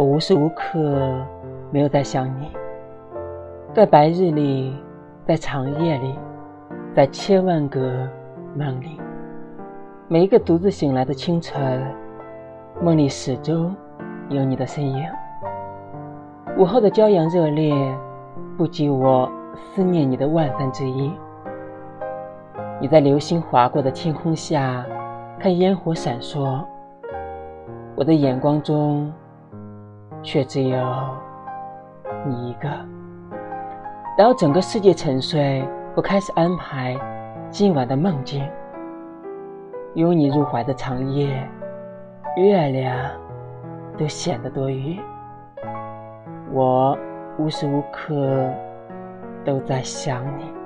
我无时无刻没有在想你，在白日里，在长夜里，在千万个梦里，每一个独自醒来的清晨，梦里始终有你的身影。午后的骄阳热烈，不及我思念你的万分之一。你在流星划过的天空下，看烟火闪烁，我的眼光中。却只有你一个。然后整个世界沉睡，我开始安排今晚的梦境。拥你入怀的长夜，月亮都显得多余。我无时无刻都在想你。